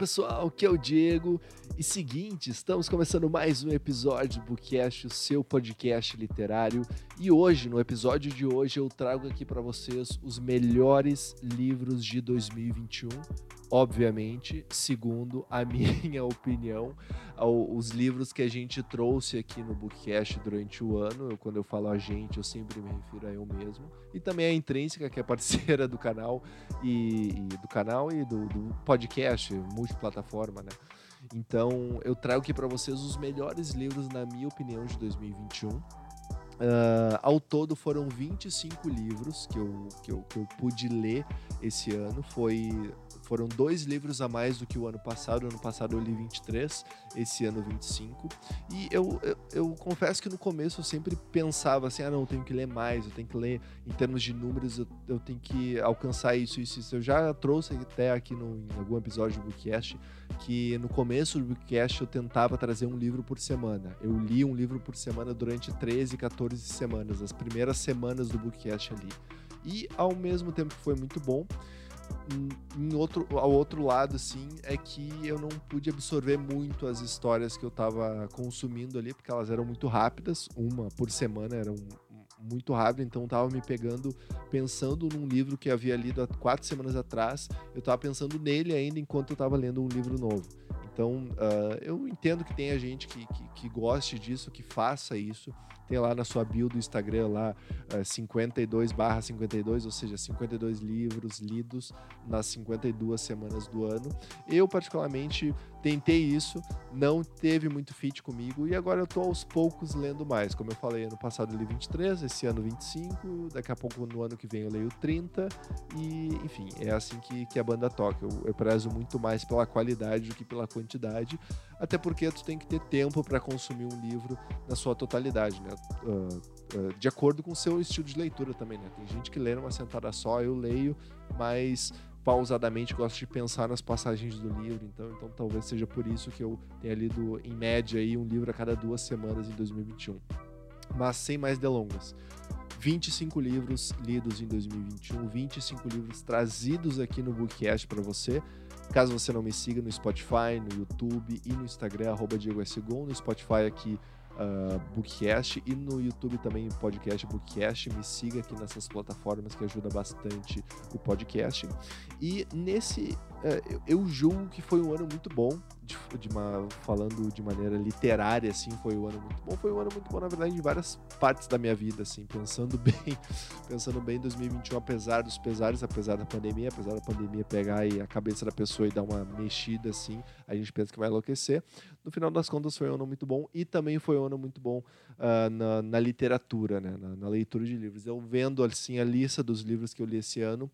pessoal, aqui é o Diego. E seguinte, estamos começando mais um episódio do Bookcast, o seu podcast literário. E hoje, no episódio de hoje, eu trago aqui para vocês os melhores livros de 2021. Obviamente, segundo a minha opinião, os livros que a gente trouxe aqui no Bookcast durante o ano. Eu, quando eu falo a gente, eu sempre me refiro a eu mesmo. E também a Intrínseca, que é parceira do canal e, e do canal e do, do podcast multiplataforma, né? Então, eu trago aqui para vocês os melhores livros, na minha opinião, de 2021. Uh, ao todo foram 25 livros que eu, que, eu, que eu pude ler esse ano. Foi foram dois livros a mais do que o ano passado. Ano passado eu li 23, esse ano 25. E eu, eu, eu confesso que no começo eu sempre pensava assim: ah, não, eu tenho que ler mais, eu tenho que ler em termos de números, eu, eu tenho que alcançar isso, isso, isso. Eu já trouxe até aqui no, em algum episódio do Bookcast que no começo do Bookcast eu tentava trazer um livro por semana. Eu li um livro por semana durante 13, 14 semanas, as primeiras semanas do Bookcast ali. E ao mesmo tempo que foi muito bom, em outro, ao outro lado, assim, é que eu não pude absorver muito as histórias que eu estava consumindo ali, porque elas eram muito rápidas, uma por semana era um, muito rápido, então estava me pegando pensando num livro que havia lido há quatro semanas atrás, eu estava pensando nele ainda enquanto eu estava lendo um livro novo. Então, uh, eu entendo que tenha gente que, que, que, goste disso, que faça isso. Tem lá na sua bio do Instagram lá uh, 52 barra 52, ou seja, 52 livros lidos nas 52 semanas do ano. Eu, particularmente, tentei isso, não teve muito fit comigo e agora eu tô aos poucos lendo mais. Como eu falei, ano passado eu li 23, esse ano 25, daqui a pouco no ano que vem eu leio 30 e, enfim, é assim que, que a banda toca. Eu, eu prezo muito mais pela qualidade do que pela quantidade, até porque tu tem que ter tempo para consumir um livro na sua totalidade, né? Uh, uh, de acordo com o seu estilo de leitura também, né? Tem gente que lê numa sentada só, eu leio, mas pausadamente gosto de pensar nas passagens do livro, então, então talvez seja por isso que eu tenha lido em média aí um livro a cada duas semanas em 2021. Mas sem mais delongas. 25 livros lidos em 2021, 25 livros trazidos aqui no Bookcast para você. Caso você não me siga no Spotify, no YouTube e no Instagram, arroba Diego S. Gon, no Spotify aqui uh, Bookcast e no YouTube também podcast Bookcast. Me siga aqui nessas plataformas que ajuda bastante o podcast. E nesse, eu julgo que foi um ano muito bom, de, de uma, falando de maneira literária, assim, foi um ano muito bom. Foi um ano muito bom, na verdade, em várias partes da minha vida, assim, pensando bem, pensando bem em 2021, apesar dos pesares, apesar da pandemia, apesar da pandemia pegar a cabeça da pessoa e dar uma mexida, assim, a gente pensa que vai enlouquecer. No final das contas, foi um ano muito bom e também foi um ano muito bom uh, na, na, literatura, né, na, na leitura de livros. Eu vendo, assim, a lista dos livros que eu li esse ano,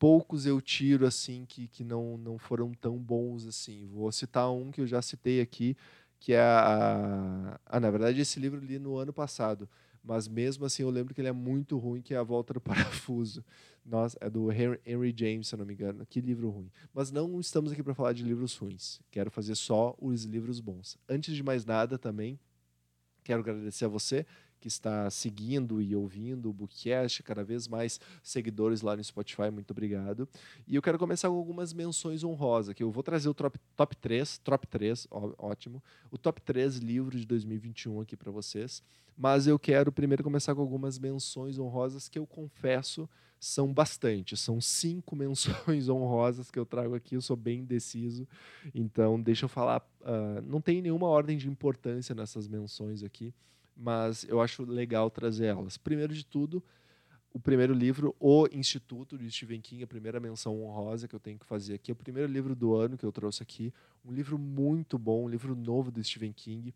poucos eu tiro assim que, que não, não foram tão bons assim. Vou citar um que eu já citei aqui, que é a, a, na verdade esse livro eu li no ano passado, mas mesmo assim eu lembro que ele é muito ruim, que é A Volta do Parafuso. Nossa, é do Henry James, se eu não me engano. Que livro ruim. Mas não estamos aqui para falar de livros ruins. Quero fazer só os livros bons. Antes de mais nada, também quero agradecer a você que está seguindo e ouvindo o Bookcast, cada vez mais seguidores lá no Spotify, muito obrigado. E eu quero começar com algumas menções honrosas, que eu vou trazer o top, top 3, top 3, ó, ótimo, o top 3 livros de 2021 aqui para vocês, mas eu quero primeiro começar com algumas menções honrosas que eu confesso são bastante, são cinco menções honrosas que eu trago aqui, eu sou bem indeciso, então deixa eu falar, uh, não tem nenhuma ordem de importância nessas menções aqui, mas eu acho legal trazer elas. Primeiro de tudo, o primeiro livro, O Instituto, de Stephen King, a primeira menção honrosa que eu tenho que fazer aqui. É o primeiro livro do ano que eu trouxe aqui. Um livro muito bom, um livro novo do Stephen King.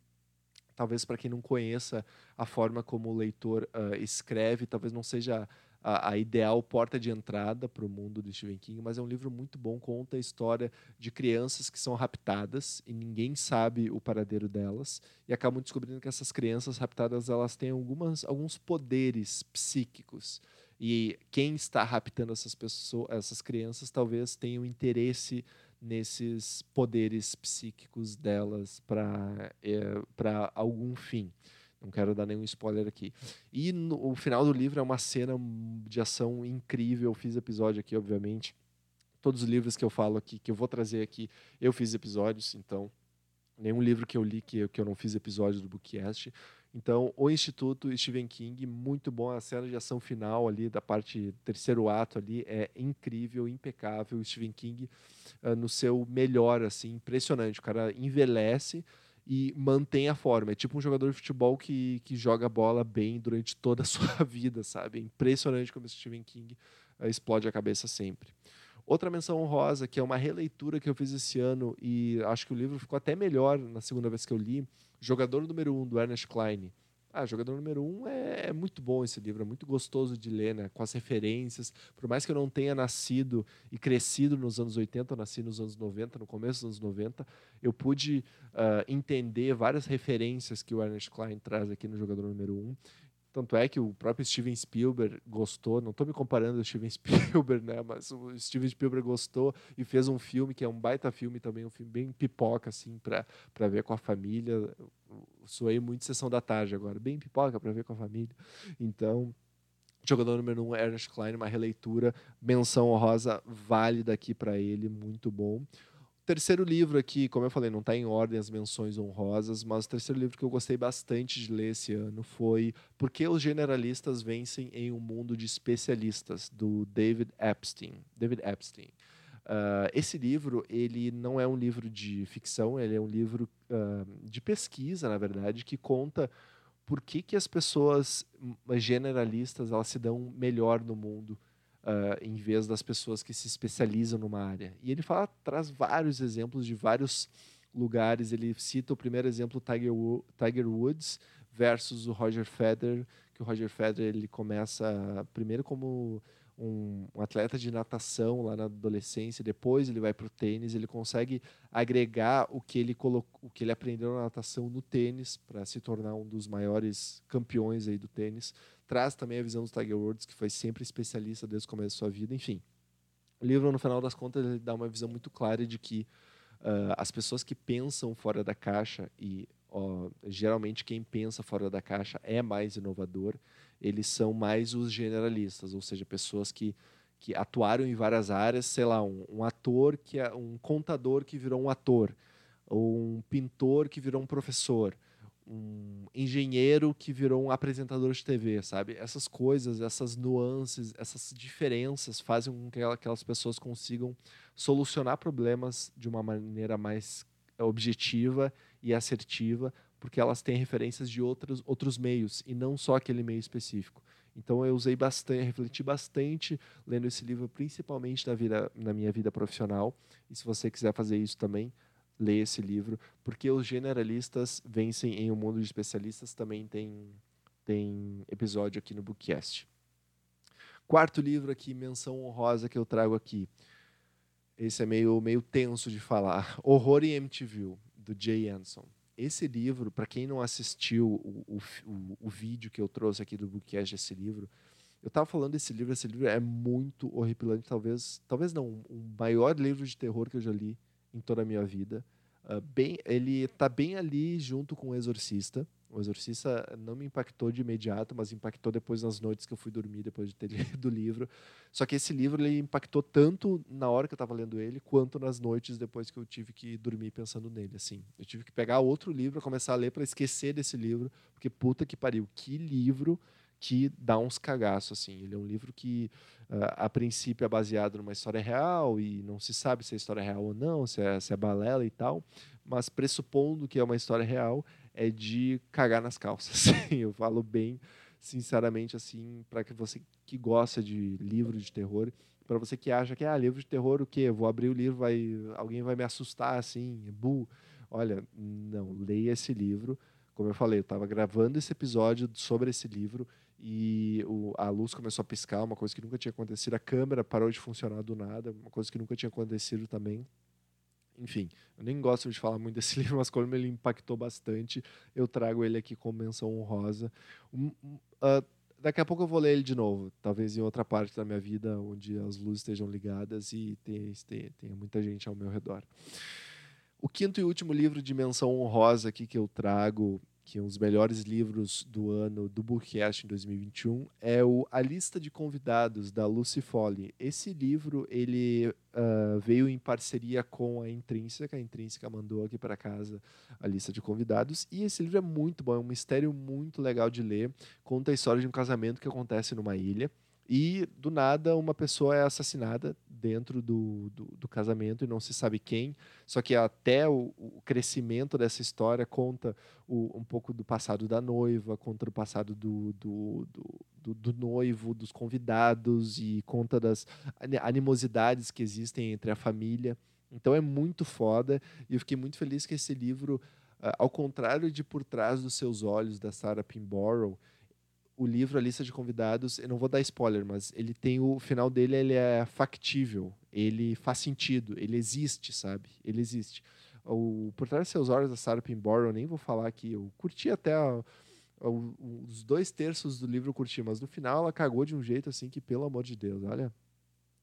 Talvez para quem não conheça a forma como o leitor uh, escreve, talvez não seja a, a ideal porta de entrada para o mundo do Stephen King, mas é um livro muito bom, conta a história de crianças que são raptadas e ninguém sabe o paradeiro delas e acabam descobrindo que essas crianças raptadas elas têm algumas, alguns poderes psíquicos e quem está raptando essas pessoas, essas crianças talvez tenha um interesse nesses poderes psíquicos delas para é, para algum fim. Não quero dar nenhum spoiler aqui. E no, o final do livro é uma cena de ação incrível. Eu fiz episódio aqui, obviamente. todos os livros que eu falo aqui, que eu vou trazer aqui, eu fiz episódios, então nenhum livro que eu li que, que eu não fiz episódio do Bookcast. Então, o Instituto Stephen King, muito bom. A cena de ação final ali, da parte terceiro ato ali, é incrível, impecável. O Stephen King uh, no seu melhor, assim, impressionante. O cara envelhece e mantém a forma. É tipo um jogador de futebol que, que joga bola bem durante toda a sua vida, sabe? É impressionante como o Stephen King uh, explode a cabeça sempre. Outra menção honrosa, que é uma releitura que eu fiz esse ano e acho que o livro ficou até melhor na segunda vez que eu li, Jogador número 1, um, do Ernest Klein. Ah, Jogador número 1 um é, é, muito bom esse livro, é muito gostoso de ler, né? Com as referências. Por mais que eu não tenha nascido e crescido nos anos 80, eu nasci nos anos 90, no começo dos anos 90, eu pude uh, entender várias referências que o Ernest Klein traz aqui no Jogador número 1. Um. Tanto é que o próprio Steven Spielberg gostou, não estou me comparando ao Steven Spielberg, né, mas o Steven Spielberg gostou e fez um filme que é um baita filme também, um filme bem pipoca, assim, para ver com a família. Soei muito Sessão da Tarde agora, bem pipoca para ver com a família. Então, jogador número um, Ernest Klein, uma releitura, menção honrosa válida aqui para ele, muito bom terceiro livro aqui, como eu falei, não está em ordem as menções honrosas, mas o terceiro livro que eu gostei bastante de ler esse ano foi Por que os Generalistas Vencem em um Mundo de Especialistas, do David Epstein. David Epstein. Uh, esse livro ele não é um livro de ficção, ele é um livro uh, de pesquisa, na verdade, que conta por que, que as pessoas generalistas elas se dão melhor no mundo uh, em vez das pessoas que se especializam numa área. E ele fala, traz vários exemplos de vários lugares. Ele cita o primeiro exemplo, Tiger, Tiger Woods versus o Roger Federer, que o Roger Federer ele começa primeiro como um, atleta de natação lá na adolescência, depois ele vai para o tênis, ele consegue agregar o que ele colocou, o que ele aprendeu na natação no tênis para se tornar um dos maiores campeões aí do tênis. Traz também a visão do Tiger Woods, que foi sempre especialista desde o começo da sua vida, enfim. O livro, no final das contas, ele dá uma visão muito clara de que uh, as pessoas que pensam fora da caixa e geralmente quem pensa fora da caixa é mais inovador eles são mais os generalistas, ou seja, pessoas que, que atuaram em várias áreas, sei lá, um, um ator que é um contador que virou um ator, ou um pintor que virou um professor, um engenheiro que virou um apresentador de TV, sabe? Essas coisas, essas nuances, essas diferenças fazem com que aquelas pessoas consigam solucionar problemas de uma maneira mais objetiva e assertiva, porque elas têm referências de outros, outros meios e não só aquele meio específico. Então eu usei bastante, refleti bastante lendo esse livro, principalmente na, vida, na minha vida profissional. E se você quiser fazer isso também, leia esse livro, porque os generalistas vencem em um mundo de especialistas também tem, tem episódio aqui no Bookcast. Quarto livro aqui, menção honrosa que eu trago aqui. Esse é meio, meio tenso de falar. Horror em MTV, do Jay Anson esse livro, para quem não assistiu o, o, o, vídeo que eu trouxe aqui do bookcast desse livro, eu estava falando desse livro, esse livro é muito horripilante, talvez, talvez não, o maior livro de terror que eu já li em toda a minha vida. Uh, bem, ele está bem ali junto com o Exorcista. O Exorcista não me impactou de imediato, mas impactou depois nas noites que eu fui dormir, depois de ter lido o livro. Só que esse livro ele impactou tanto na hora que eu estava lendo ele, quanto nas noites depois que eu tive que dormir pensando nele. Assim, eu tive que pegar outro livro, começar a ler para esquecer desse livro, porque puta que pariu, que livro que dá uns cagaços assim. Ele é um livro que uh, a princípio é baseado numa história real e não se sabe se é história real ou não, se é, se é balela e tal, mas pressupondo que é uma história real, é de cagar nas calças. eu falo bem sinceramente assim para que você que gosta de livro de terror, para você que acha que ah, livro de terror o quê? Vou abrir o livro, vai alguém vai me assustar assim, bu. Olha, não, leia esse livro. Como eu falei, eu estava gravando esse episódio sobre esse livro e o, a luz começou a piscar, uma coisa que nunca tinha acontecido. A câmera parou de funcionar do nada, uma coisa que nunca tinha acontecido também. Enfim, eu nem gosto de falar muito desse livro, mas como ele impactou bastante, eu trago ele aqui como menção honrosa. Um, uh, daqui a pouco eu vou ler ele de novo, talvez em outra parte da minha vida, onde as luzes estejam ligadas e tenha, tenha muita gente ao meu redor. O quinto e último livro de menção honrosa aqui que eu trago que um dos melhores livros do ano do Bookcast em 2021, é o A Lista de Convidados, da Lucy Foley. Esse livro ele uh, veio em parceria com a Intrínseca, a Intrínseca mandou aqui para casa a lista de convidados, e esse livro é muito bom, é um mistério muito legal de ler, conta a história de um casamento que acontece numa ilha, e do nada uma pessoa é assassinada dentro do, do, do, casamento e não se sabe quem. Só que até o, o crescimento dessa história conta o, um pouco do passado da noiva, conta do passado do, do, do, do, noivo, dos convidados e conta das animosidades que existem entre a família. Então é muito foda e eu fiquei muito feliz que esse livro, ao contrário de Por Trás dos Seus Olhos, da Sarah Pinborough, o livro, a lista de convidados, eu não vou dar spoiler, mas ele tem o, final dele, ele é factível, ele faz sentido, ele existe, sabe? Ele existe. O Por Trás de Seus Olhos, da Sarah Pinborough, eu nem vou falar aqui, eu curti até a, a, os dois terços do livro eu curti, mas no final ela cagou de um jeito assim que, pelo amor de Deus, olha...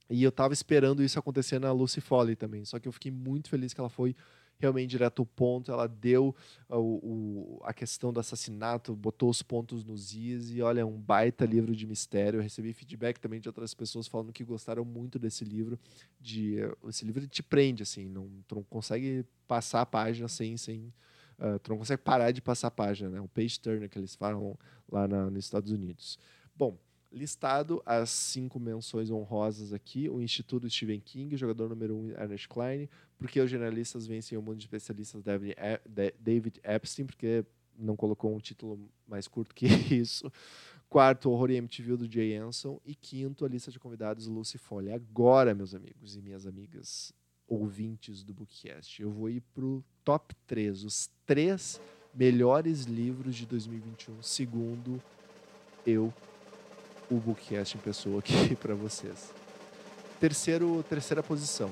E eu tava esperando isso acontecer na Lucy Foley também, só que eu fiquei muito feliz que ela foi realmente direto ao ponto. Ela deu uh, o, a questão do assassinato, botou os pontos nos is e olha, um baita livro de mistério. Eu recebi feedback também de outras pessoas falando que gostaram muito desse livro. De, uh, esse livro te prende, assim, não, tu não consegue passar a página sem. sem uh, tu não consegue parar de passar a página, né? O page turner que eles falam lá na, nos Estados Unidos. Bom, listado as cinco menções honrosas aqui: o Instituto Stephen King, jogador número um Ernest Klein, porque os jornalistas vencem o mundo de especialistas David Epstein, porque não colocou um título mais curto que isso. Quarto, o Horror e MTV do Jay Anson. E quinto, a lista de convidados Lucy Foley. Agora, meus amigos e minhas amigas ouvintes do Bookcast, eu vou ir pro top 3, os três melhores livros de 2021, segundo eu o Bookcast em pessoa aqui para vocês. Terceiro, terceira posição.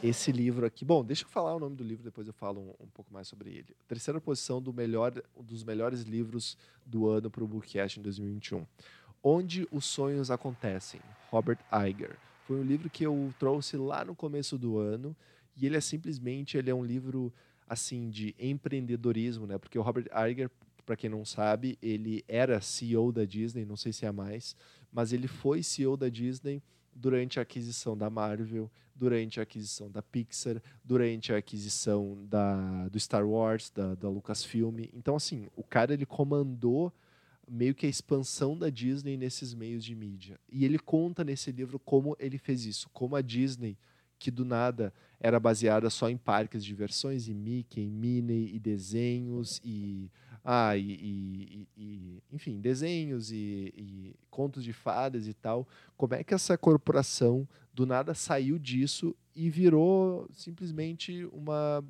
Esse livro aqui. Bom, deixa eu falar o nome do livro, depois eu falo um, um pouco mais sobre ele. Terceira posição do melhor, dos melhores livros do ano para o Bookcast em 2021. Onde os Sonhos Acontecem, Robert Iger. Foi um livro que eu trouxe lá no começo do ano e ele é simplesmente ele é um livro assim de empreendedorismo, né? Porque o Robert Iger para quem não sabe, ele era CEO da Disney, não sei se é mais, mas ele foi CEO da Disney durante a aquisição da Marvel, durante a aquisição da Pixar, durante a aquisição da, do Star Wars, da, da Lucasfilm. Então, assim, o cara ele comandou meio que a expansão da Disney nesses meios de mídia. E ele conta nesse livro como ele fez isso, como a Disney, que do nada era baseada só em parques de diversões, e Mickey, Minnie, e desenhos, e ah, e, e, e enfim, desenhos e, e, contos de fadas e tal. Como é que essa corporação do nada saiu disso e virou simplesmente uma,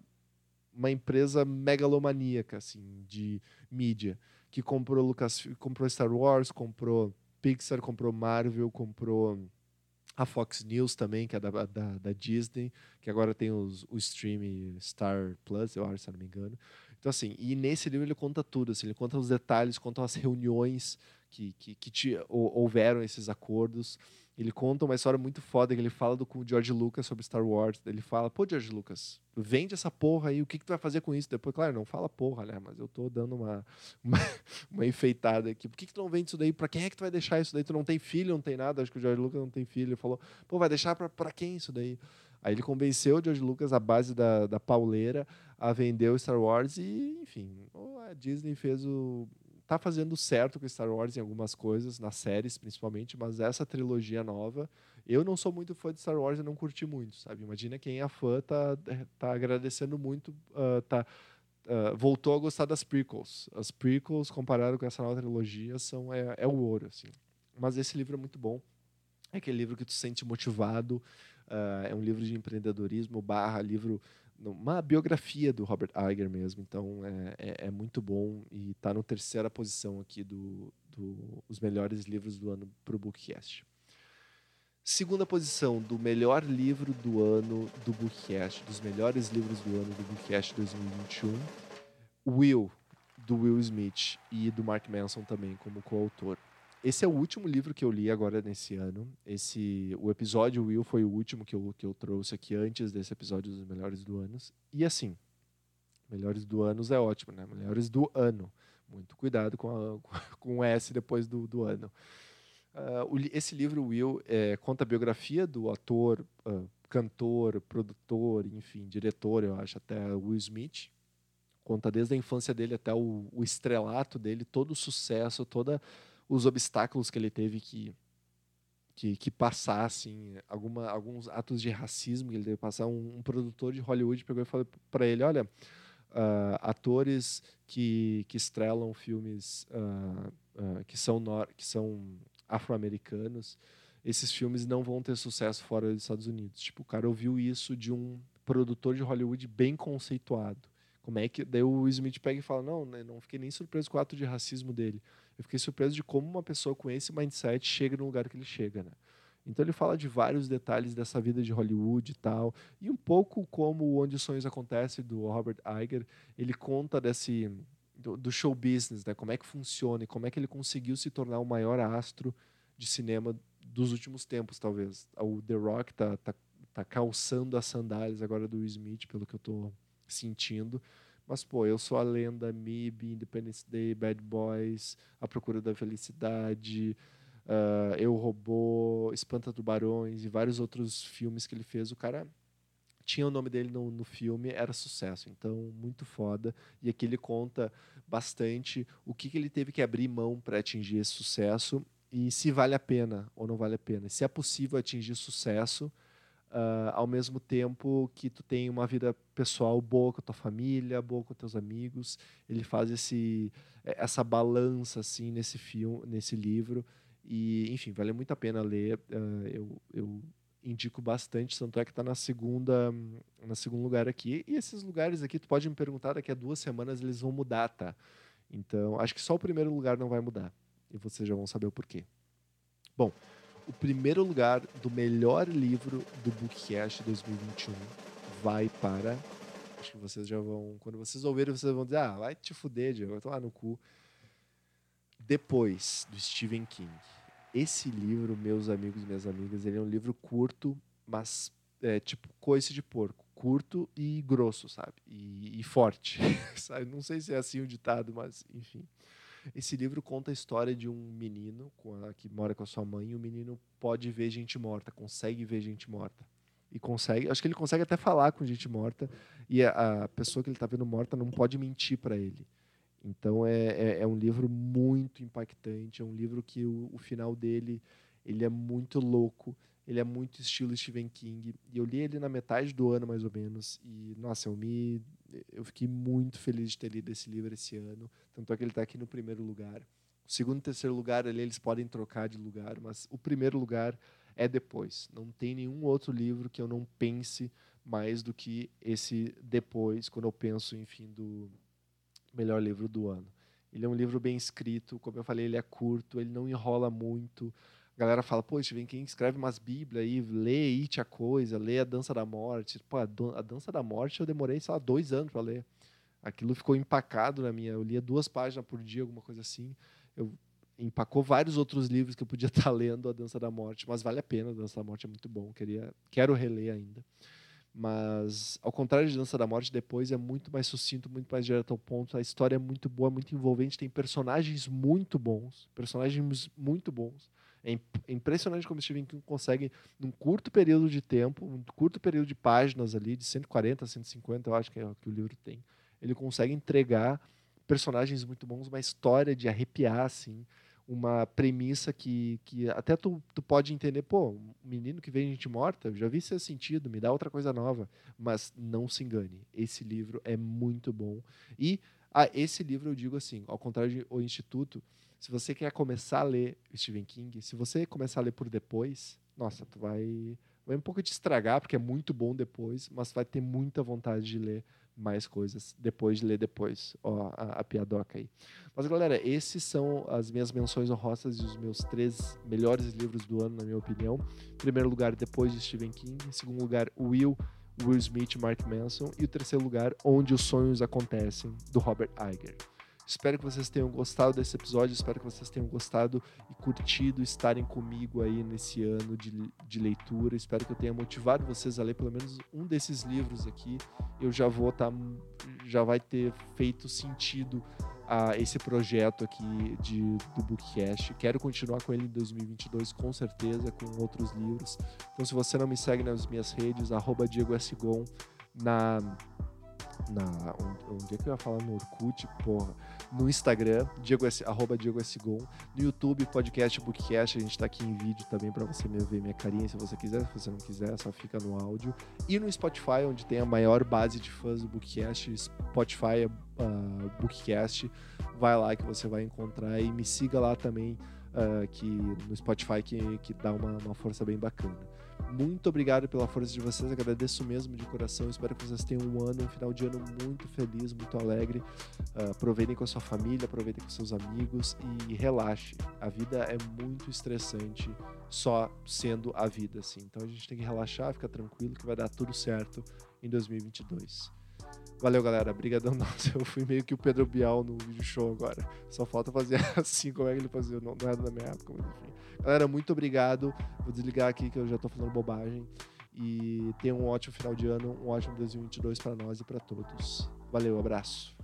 uma empresa megalomaníaca assim, de mídia, que comprou Lucas, comprou Star Wars, comprou Pixar, comprou Marvel, comprou a Fox News também, que é da, da, da Disney, que agora tem os, o stream Star Plus, eu acho, se não me engano. Então, assim, e nesse livro ele conta tudo, assim, ele conta os detalhes, conta as reuniões que, que, que te, houveram esses acordos. Ele conta uma história muito foda que ele fala do, com o George Lucas sobre Star Wars. Ele fala, pô, George Lucas, vende essa porra aí, o que, que tu vai fazer com isso? Depois, claro, não fala porra, né? Mas eu tô dando uma, uma, uma enfeitada aqui. Por que, que tu não vende isso daí? Pra quem é que tu vai deixar isso daí? Tu não tem filho, não tem nada. Acho que o George Lucas não tem filho. Ele falou, pô, vai deixar pra, pra quem isso daí? Aí ele convenceu o George Lucas, à base da, da pauleira, a vender o Star Wars e, enfim, a Disney fez o. tá fazendo certo com Star Wars em algumas coisas, nas séries principalmente, mas essa trilogia nova, eu não sou muito fã de Star Wars e não curti muito, sabe? Imagina quem é fã tá, tá agradecendo muito, uh, tá. Uh, voltou a gostar das prequels. As prequels, comparado com essa nova trilogia, são, é, é o ouro, assim. Mas esse livro é muito bom. É aquele livro que tu se sente motivado, Uh, é um livro de empreendedorismo barra livro uma biografia do Robert Iger mesmo então é, é, é muito bom e está na terceira posição aqui do, do melhores livros do ano para o Bookcast. Segunda posição do melhor livro do ano do Bookcast dos melhores livros do ano do Bookcast 2021 Will do Will Smith e do Mark Manson também como coautor esse é o último livro que eu li agora nesse ano. Esse, o episódio Will foi o último que eu, que eu trouxe aqui antes desse episódio dos melhores do ano. E assim, Melhores do ano é ótimo, né? Melhores do ano. Muito cuidado com, a, com o S depois do, do ano. Uh, esse livro, Will, é, conta a biografia do ator, uh, cantor, produtor, enfim, diretor, eu acho, até Will Smith. Conta desde a infância dele até o, o estrelato dele, todo o sucesso, todos os obstáculos que ele teve que, que, que passar, assim, alguma, alguns atos de racismo que ele teve que passar. Um, um produtor de Hollywood pegou e falou para ele: Olha, uh, atores que, que estrelam filmes que são, que são afro-americanos, esses filmes não vão ter sucesso fora dos Estados Unidos. Tipo, o cara ouviu isso de um produtor de Hollywood bem conceituado. Como é que daí o Smith pega e fala: "Não, né, não fiquei nem surpreso com o ato de racismo dele. Eu fiquei surpreso de como uma pessoa com esse mindset chega no lugar que ele chega, né?" Então ele fala de vários detalhes dessa vida de Hollywood e tal, e um pouco como Onde os Sonhos Acontecem do Robert Iger, ele conta desse do, do, show business, né? Como é que funciona e como é que ele conseguiu se tornar o maior astro de cinema dos últimos tempos, talvez. O The Rock tá, tá, tá calçando as sandálias agora do Will Smith, pelo que eu tô sentindo. Mas, pô, eu sou a lenda, MIB, Independence Day, Bad Boys, A Procura da Felicidade, uh, Eu Robô, Espanta Tubarões e vários outros filmes que ele fez. O cara tinha o nome dele no, no filme, era sucesso. Então, muito foda. E aqui ele conta bastante o que, que ele teve que abrir mão para atingir esse sucesso e se vale a pena ou não vale a pena. Se é possível atingir sucesso uh, ao mesmo tempo que tu tem uma vida pessoal boa com a tua família, boa com teus amigos. Ele faz esse essa balança assim nesse filme, nesse livro e enfim vale muito a pena ler. Uh, eu, eu indico bastante, tanto é que está na segunda, na segundo lugar aqui. E esses lugares aqui, tu pode me perguntar, daqui a duas semanas eles vão mudar, tá? Então, acho que só o primeiro lugar não vai mudar. E vocês já vão saber o porquê. Bom, o primeiro lugar do melhor livro do Bookcast 2021 vai para. Acho que vocês já vão. Quando vocês ouvirem, vocês vão dizer: ah, vai te fuder, Diego, vai tomar no cu. Depois, do Stephen King. Esse livro, meus amigos e minhas amigas, ele é um livro curto, mas é tipo coice de porco. Curto e grosso, sabe? E, e forte. sabe? Não sei se é assim o ditado, mas enfim. Esse livro conta a história de um menino a, que mora com a sua mãe. E o menino pode ver gente morta, consegue ver gente morta. E consegue, acho que ele consegue até falar com gente morta. E a, a pessoa que ele está vendo morta não pode mentir para ele. Então é, é, é, um livro muito impactante, é um livro que o, o, final dele ele é muito louco, ele é muito estilo Stephen King. E eu li ele na metade do ano mais ou menos e nossa, eu me eu fiquei muito feliz de ter lido esse livro esse ano, tanto é que ele está aqui no primeiro lugar. O segundo e terceiro lugar ali eles podem trocar de lugar, mas o primeiro lugar é depois. Não tem nenhum outro livro que eu não pense mais do que esse depois, quando eu penso, enfim, do melhor livro do ano. Ele é um livro bem escrito, como eu falei, ele é curto, ele não enrola muito. A galera fala, pô, Stephen King escreve umas bíblias aí, lê It a Coisa, lê A Dança da Morte. Pô, a, Dança da Morte eu demorei, sei lá, dois anos para ler. Aquilo ficou empacado na minha... Eu lia duas páginas por dia, alguma coisa assim. Eu empacou vários outros livros que eu podia estar lendo A Dança da Morte, mas vale a pena, A Dança da Morte é muito bom, queria, quero reler ainda. Mas, ao contrário de Dança da Morte, depois é muito mais sucinto, muito mais direto ao ponto. A história é muito boa, muito envolvente, tem personagens muito bons, personagens muito bons. É, impressionante como Stephen King consegue, num curto período de tempo, um curto período de páginas ali, de 140 a 150, eu acho que é o que o livro tem, ele consegue entregar personagens muito bons, uma história de arrepiar, assim, uma premissa que, que até tu, tu pode entender, pô, um menino que vê gente morta, já vi seu sentido, me dá outra coisa nova. Mas não se engane, esse livro é muito bom. E ah, esse livro eu digo assim, ao contrário de O Instituto, se você quer começar a ler Stephen King, se você começar a ler por depois, nossa, tu vai, vai um pouco te estragar, porque é muito bom depois, mas vai ter muita vontade de ler mais coisas depois de ler depois. Ó, a, a, piadoca aí. Mas, galera, esses são as minhas menções honrosas e os meus três melhores livros do ano, na minha opinião. Em primeiro lugar, depois de Stephen King. Em segundo lugar, Will, Will Smith e Mark Manson. E o terceiro lugar, Onde os Sonhos Acontecem, do Robert Iger. Espero que vocês tenham gostado desse episódio, espero que vocês tenham gostado e curtido estarem comigo aí nesse ano de, de leitura. Espero que eu tenha motivado vocês a ler pelo menos um desses livros aqui. Eu já vou estar, tá, já vai ter feito sentido a esse projeto aqui de, do Bookcast. Quero continuar com ele em 2022, com certeza, com outros livros. Então, se você não me segue nas minhas redes, arroba Diego S. Gon, na na onde é que eu ia falar no Orkut, porra, no Instagram, Diego S, arroba Diego S. Gon, no YouTube, podcast Bookcast, a gente tá aqui em vídeo também para você ver minha carinha se você quiser, se você não quiser, só fica no áudio, e no Spotify, onde tem a maior base de fãs do Bookcast, Spotify uh, Bookcast, vai lá que você vai encontrar e me siga lá também, uh, que no Spotify que, que dá uma, uma força bem bacana. Muito obrigado pela força de vocês, agradeço mesmo de coração. Espero que vocês tenham um ano, um final de ano muito feliz, muito alegre. Uh, aproveitem com a sua família, aproveitem com seus amigos e relaxe. A vida é muito estressante só sendo a vida, assim. Então a gente tem que relaxar, ficar tranquilo que vai dar tudo certo em 2022. Valeu, galera. Obrigadão. Nossa, eu fui meio que o Pedro Bial no vídeo show agora. Só falta fazer assim, como é que ele fazia. Não, não era da minha época, mas enfim. Galera, muito obrigado. Vou desligar aqui que eu já tô falando bobagem. E tenham um ótimo final de ano, um ótimo 2022 para nós e para todos. Valeu, abraço.